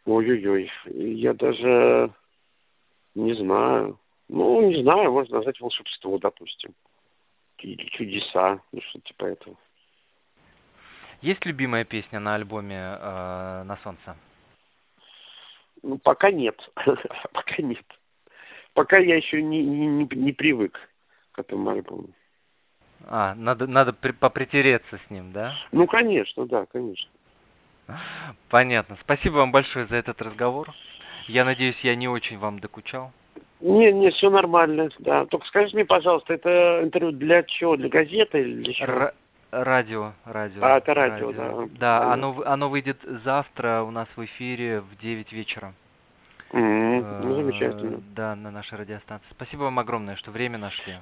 [SPEAKER 1] Ой-ой-ой, я даже не знаю. Ну, не знаю, можно назвать волшебство, допустим. Или чудеса, ну что типа этого.
[SPEAKER 2] Есть любимая песня на альбоме э, «На солнце»?
[SPEAKER 1] Ну, пока нет. пока нет. Пока я еще не, не, не, привык к этому альбому.
[SPEAKER 2] А, надо, надо при, попритереться с ним, да?
[SPEAKER 1] Ну, конечно, да, конечно.
[SPEAKER 2] Понятно. Спасибо вам большое за этот разговор. Я надеюсь, я не очень вам докучал.
[SPEAKER 1] Не, не, все нормально, да. Только скажите мне, пожалуйста, это интервью для чего? Для газеты или для чего?
[SPEAKER 2] Р радио, радио.
[SPEAKER 1] А, это радио, радио. да.
[SPEAKER 2] Да, оно, оно выйдет завтра у нас в эфире в 9 вечера.
[SPEAKER 1] Mm-hmm. Ну, замечательно.
[SPEAKER 2] Да, на нашей радиостанции. Спасибо вам огромное, что время нашли.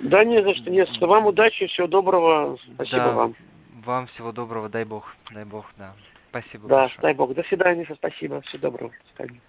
[SPEAKER 1] Да, не за что, не за что. Вам удачи, всего доброго. Спасибо
[SPEAKER 2] да,
[SPEAKER 1] вам.
[SPEAKER 2] Вам всего доброго, дай бог, дай бог, да. Спасибо
[SPEAKER 1] Да,
[SPEAKER 2] большое.
[SPEAKER 1] дай бог. До свидания, спасибо. Всего доброго. До свидания.